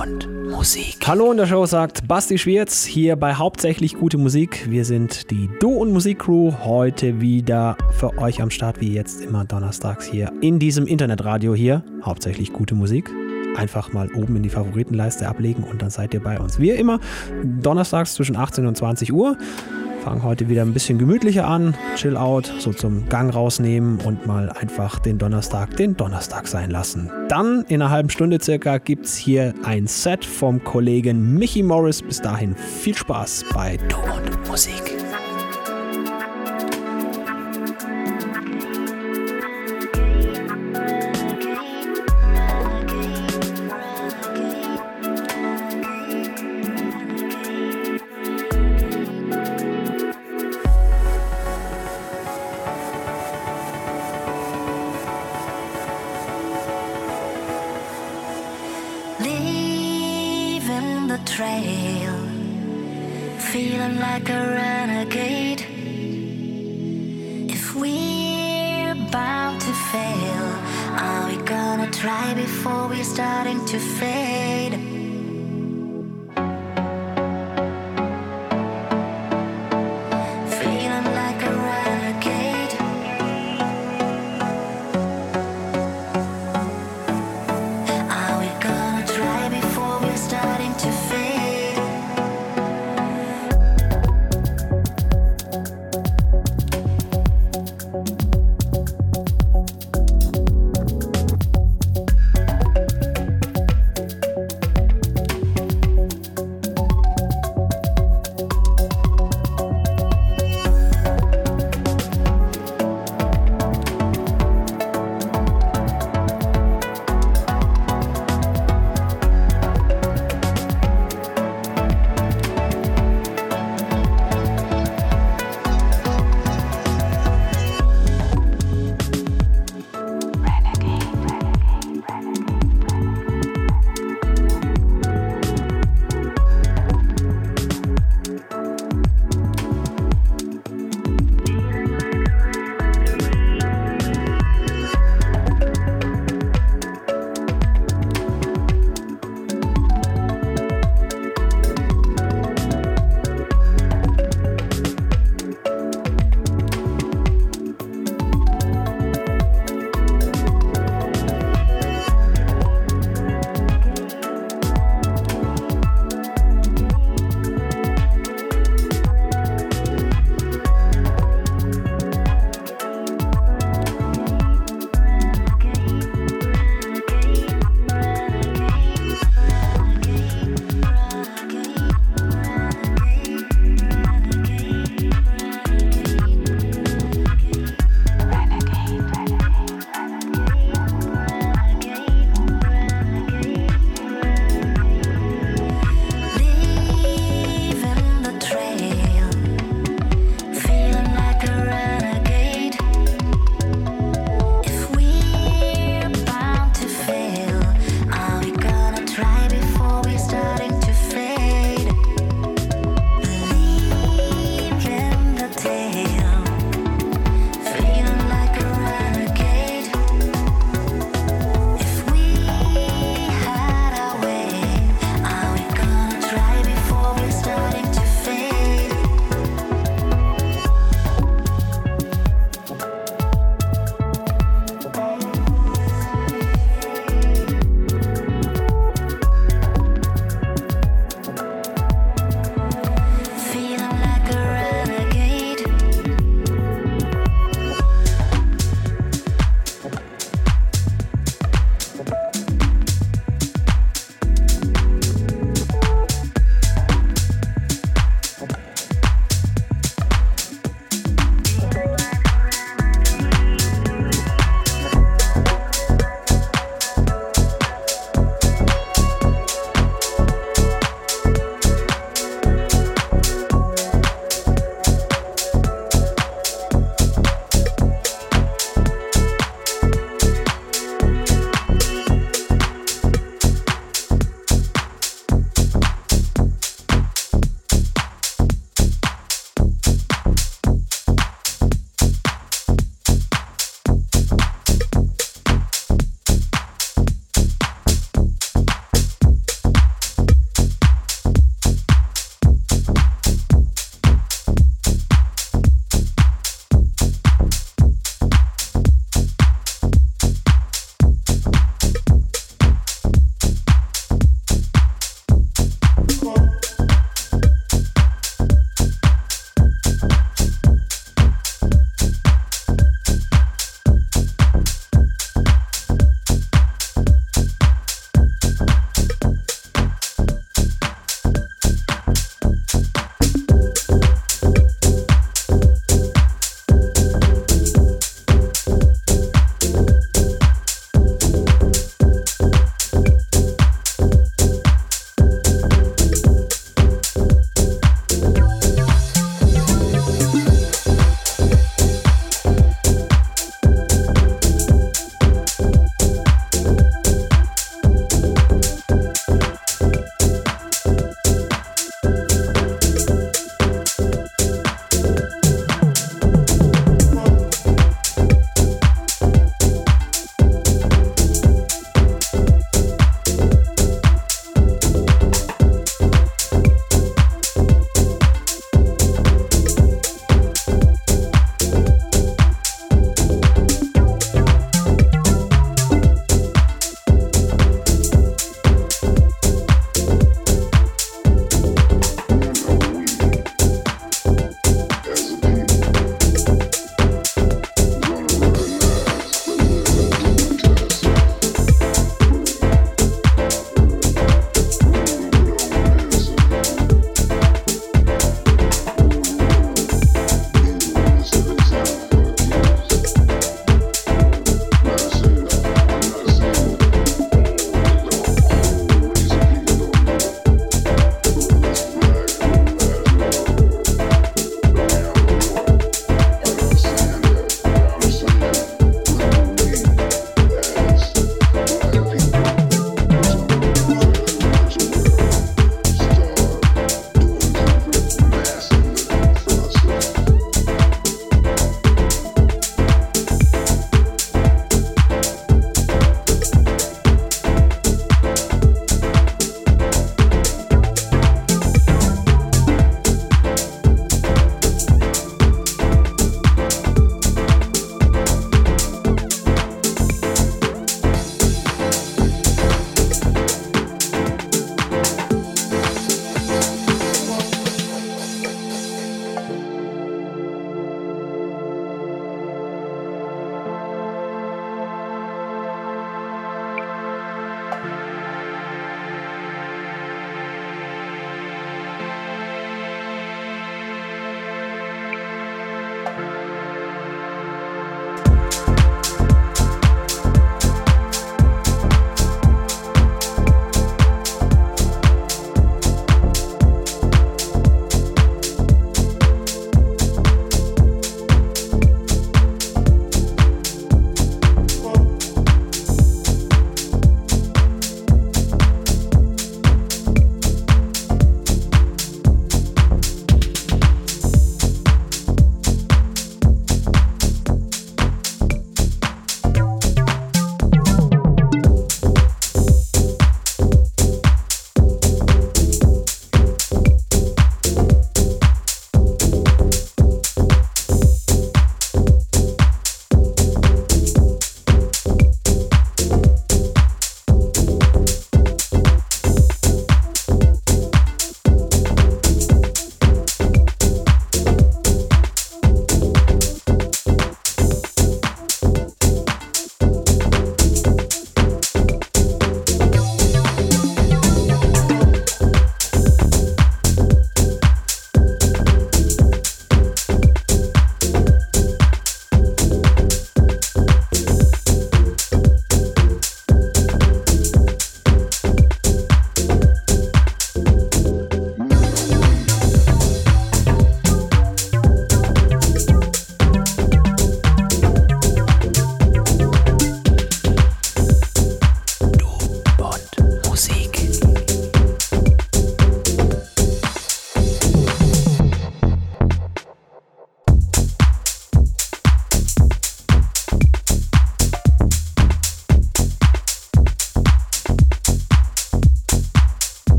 und Musik. Hallo in der Show sagt Basti Schwierz hier bei Hauptsächlich gute Musik. Wir sind die Do und Musik Crew heute wieder für euch am Start, wie jetzt immer donnerstags hier in diesem Internetradio hier. Hauptsächlich gute Musik. Einfach mal oben in die Favoritenleiste ablegen und dann seid ihr bei uns. Wie immer, donnerstags zwischen 18 und 20 Uhr. Fangen heute wieder ein bisschen gemütlicher an, chill out, so zum Gang rausnehmen und mal einfach den Donnerstag den Donnerstag sein lassen. Dann in einer halben Stunde circa gibt es hier ein Set vom Kollegen Michi Morris. Bis dahin viel Spaß bei Du und Musik.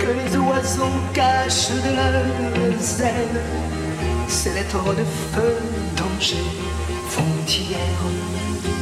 que les oiseaux cachent de leurs ailes. Ces lettres de feu, danger, frontières.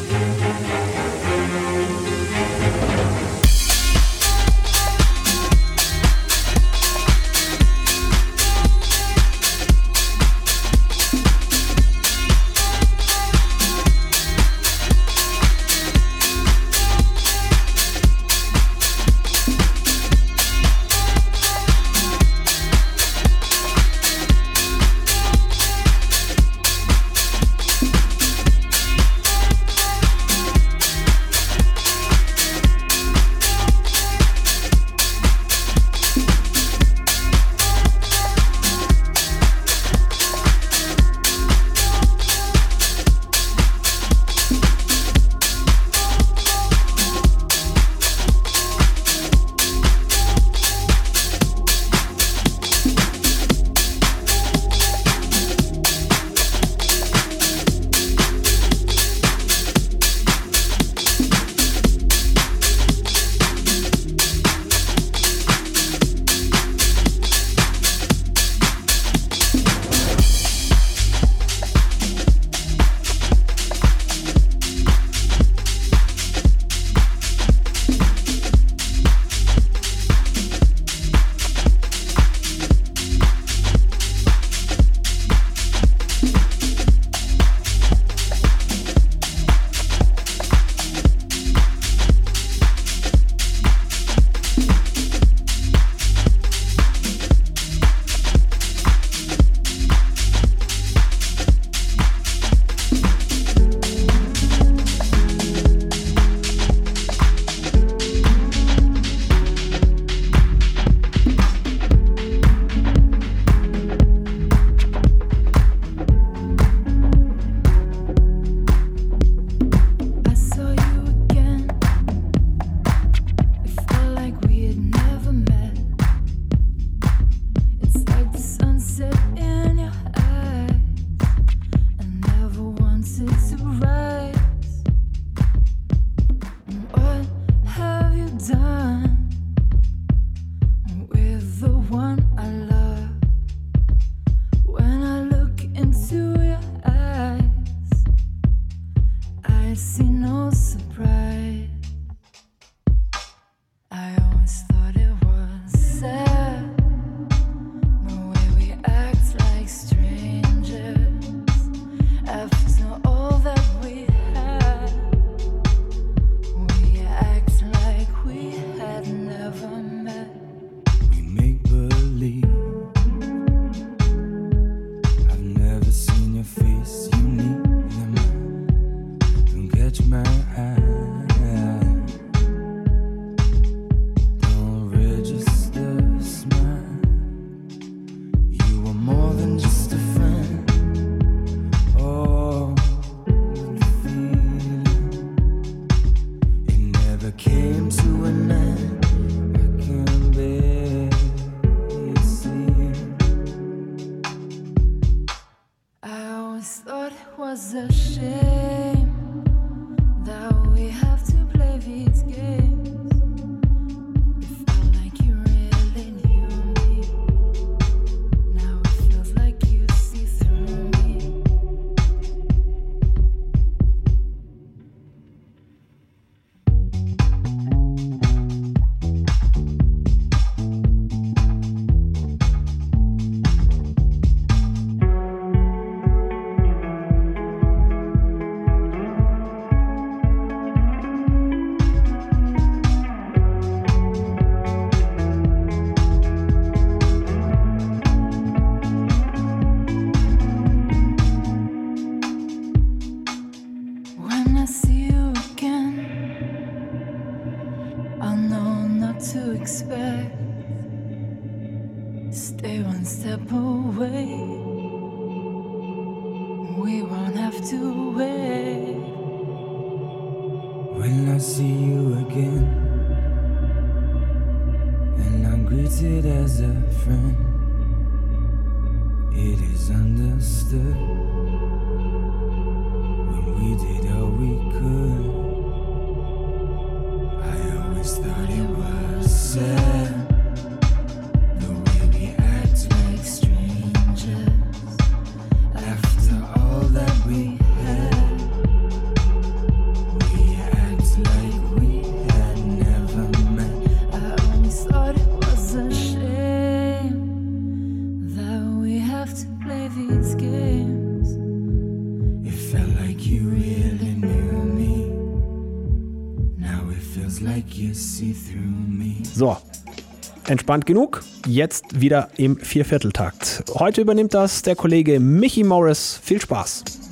entspannt genug. Jetzt wieder im Viervierteltakt. Heute übernimmt das der Kollege Michi Morris. Viel Spaß!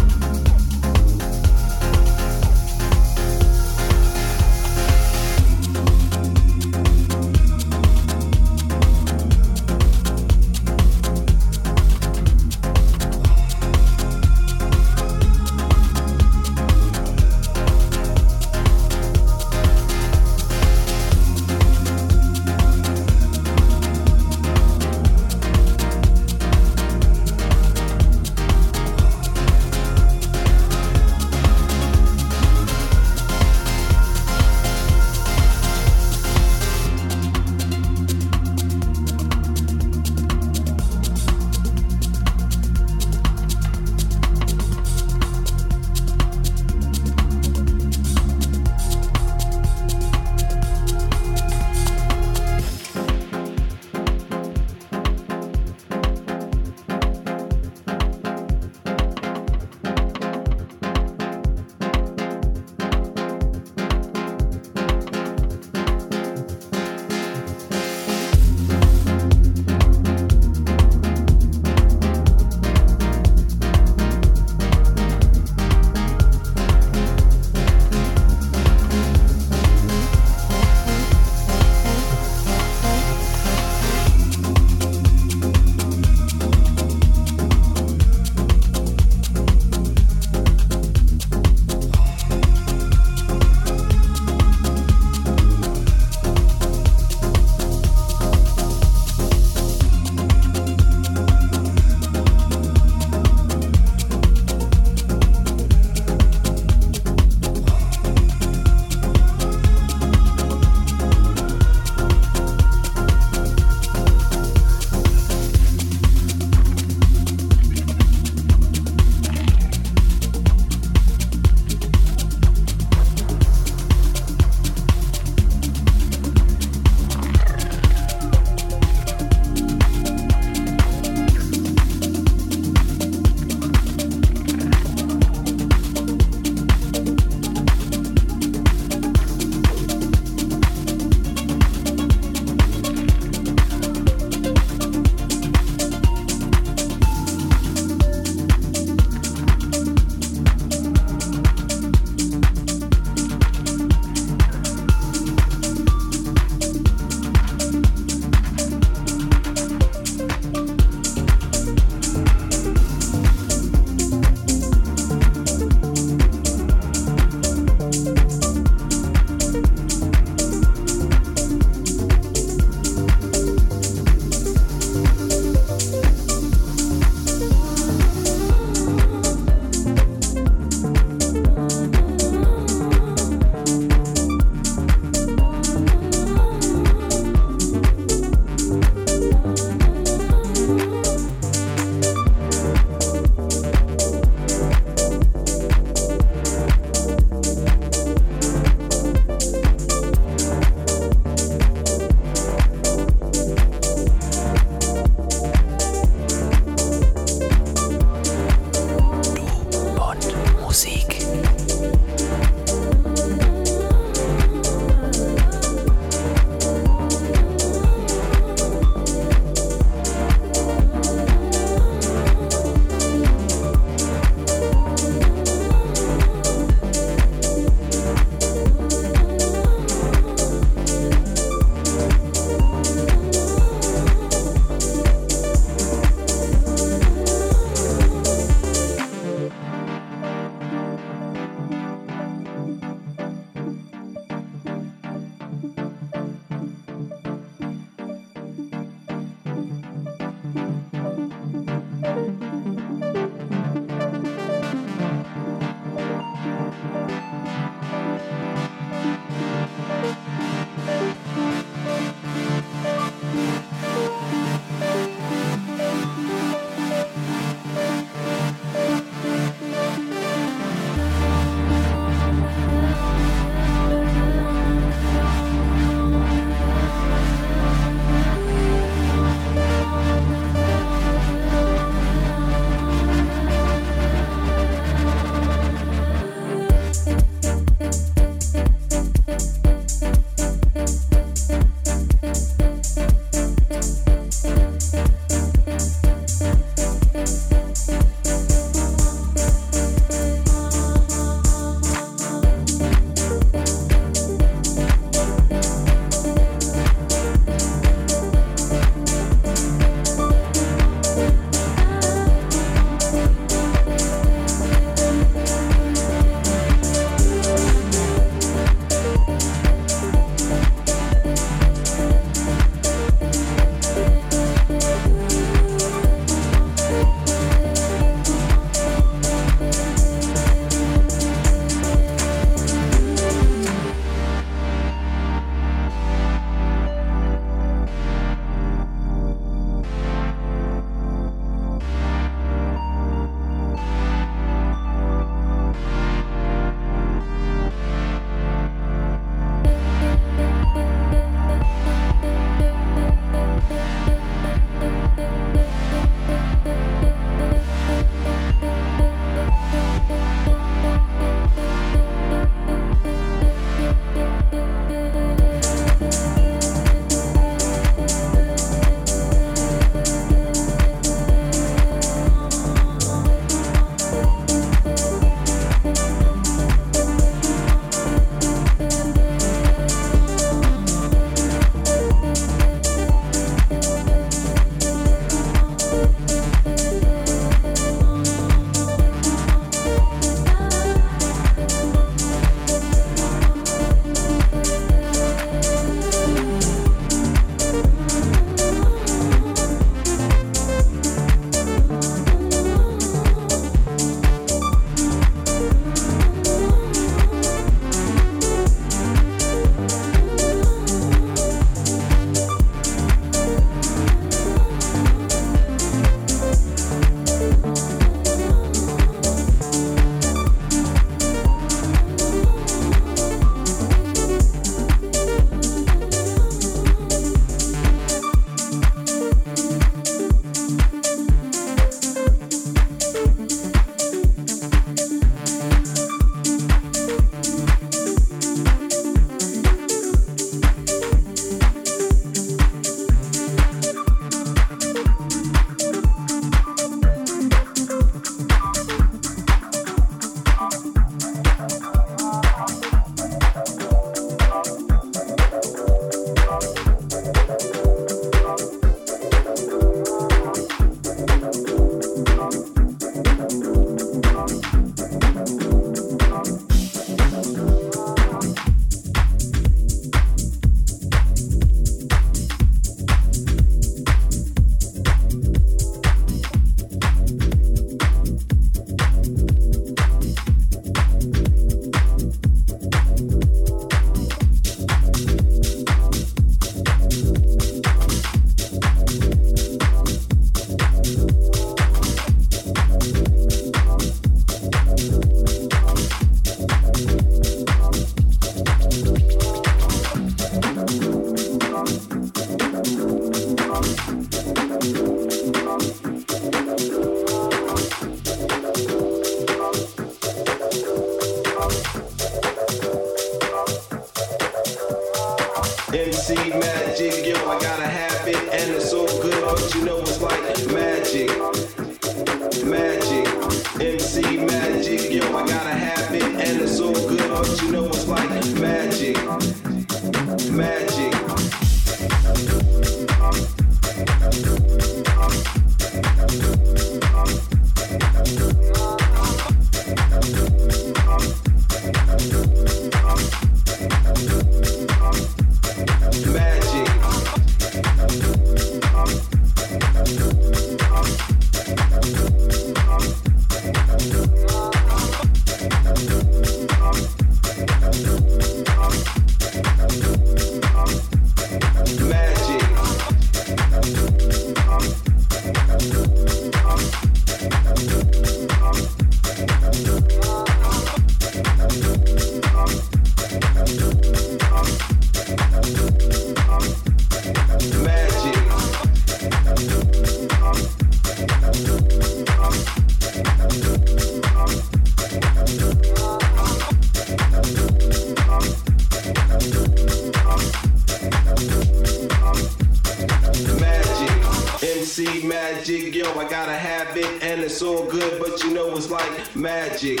It's all good, but you know it's like magic,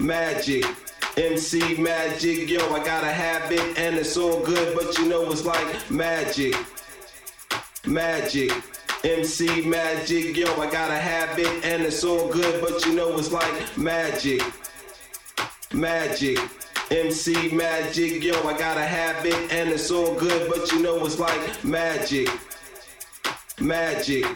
magic, MC magic, yo, I got a habit and it's all good, but you know it's like magic, magic, MC magic, yo, I got a habit and it's all good, but you know it's like magic, magic. MC magic, yo, I gotta have it, and it's all good, but you know it's like magic, magic.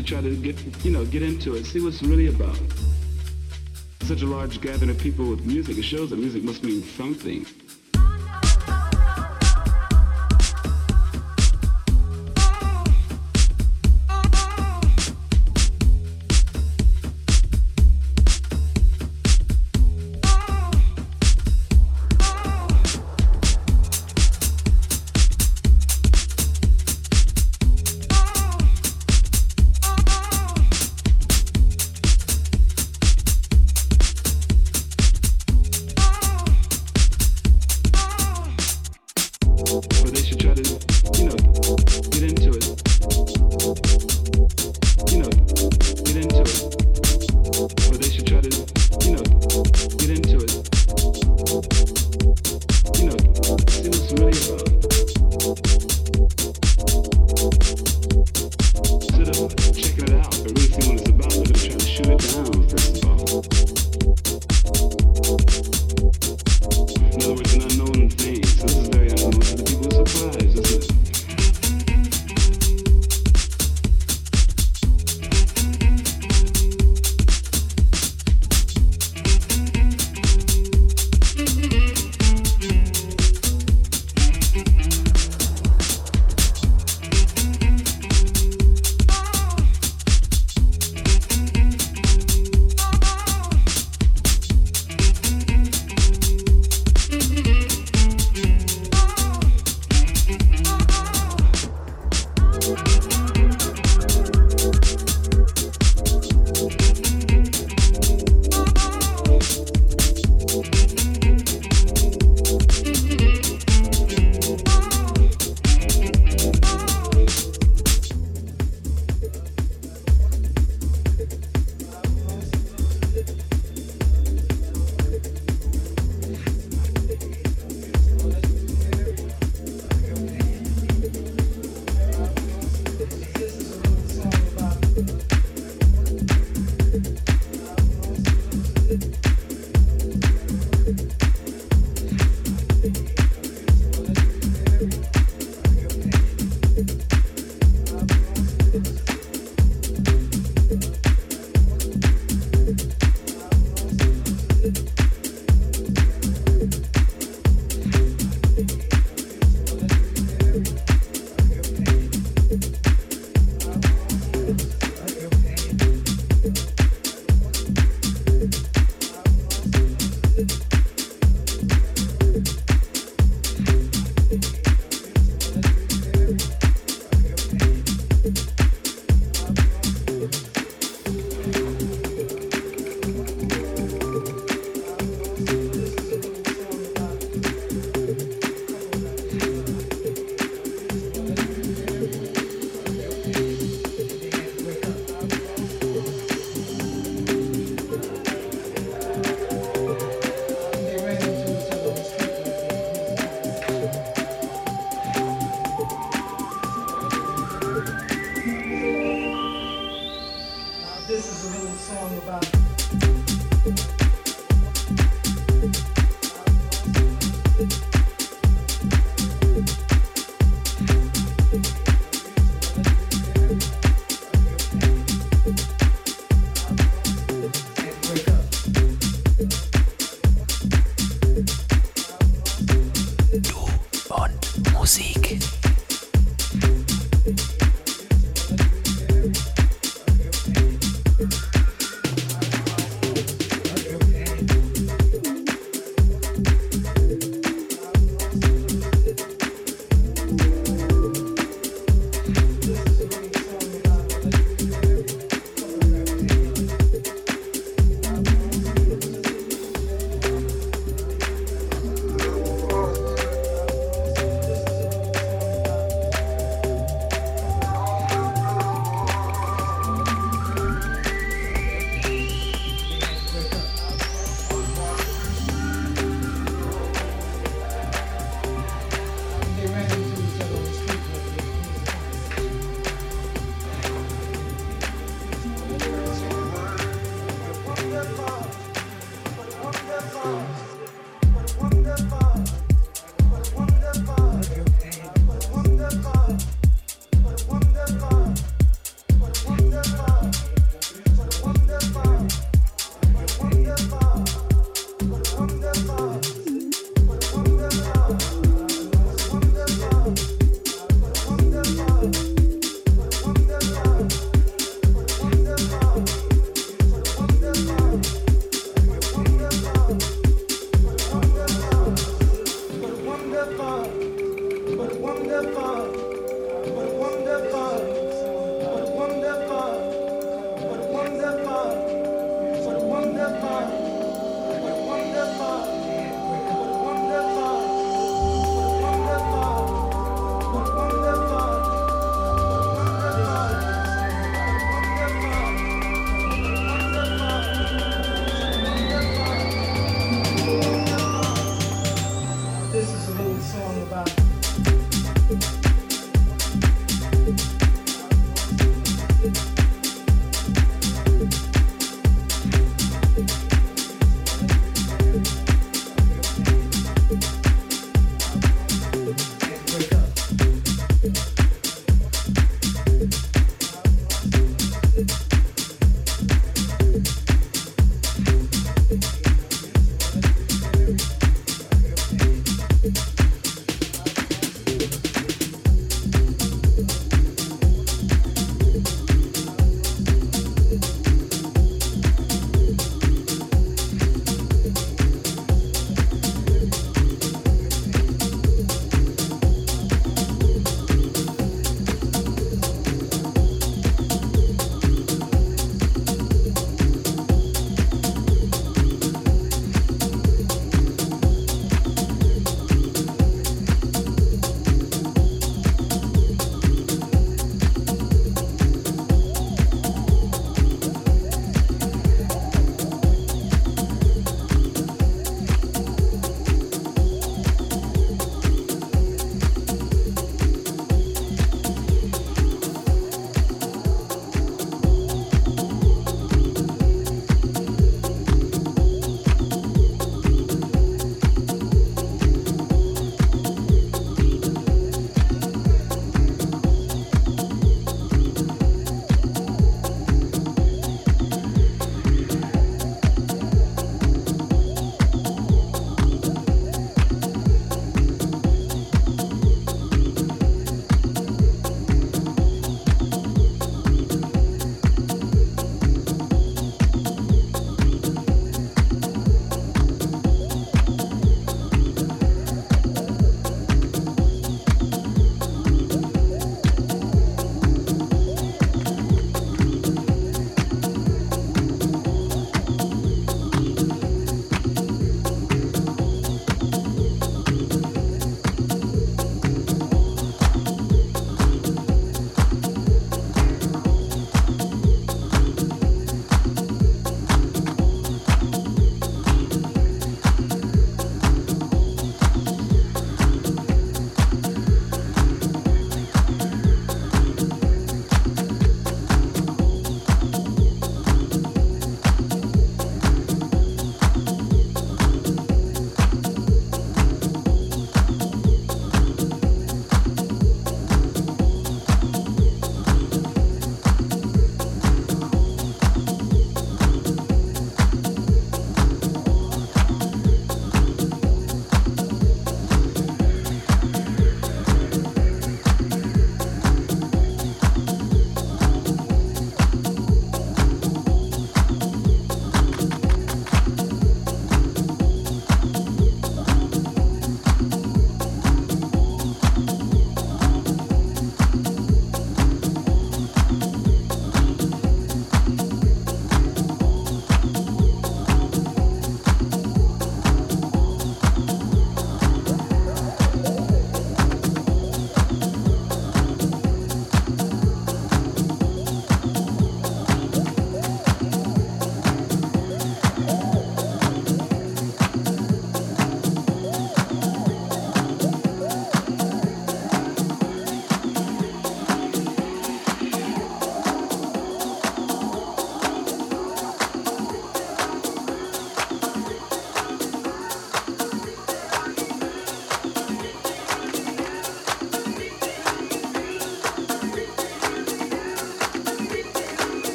should try to get, you know, get into it, see what's really about. Such a large gathering of people with music, it shows that music must mean something.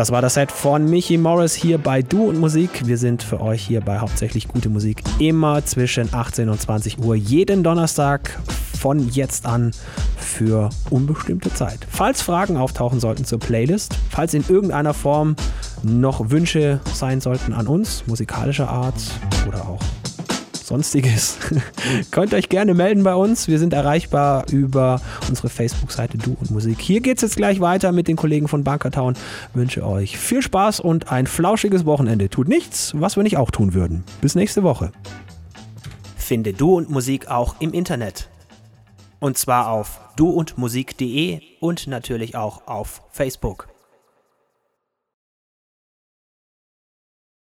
Das war das Set von Michi Morris hier bei Du und Musik. Wir sind für euch hier bei hauptsächlich gute Musik immer zwischen 18 und 20 Uhr jeden Donnerstag von jetzt an für unbestimmte Zeit. Falls Fragen auftauchen sollten zur Playlist, falls in irgendeiner Form noch Wünsche sein sollten an uns, musikalischer Art oder auch sonstiges, könnt euch gerne melden bei uns. Wir sind erreichbar über unsere Facebook-Seite Du und Musik. Hier geht es jetzt gleich weiter mit den Kollegen von Bunkertown. Wünsche euch viel Spaß und ein flauschiges Wochenende. Tut nichts, was wir nicht auch tun würden. Bis nächste Woche. Finde Du und Musik auch im Internet. Und zwar auf duundmusik.de und natürlich auch auf Facebook.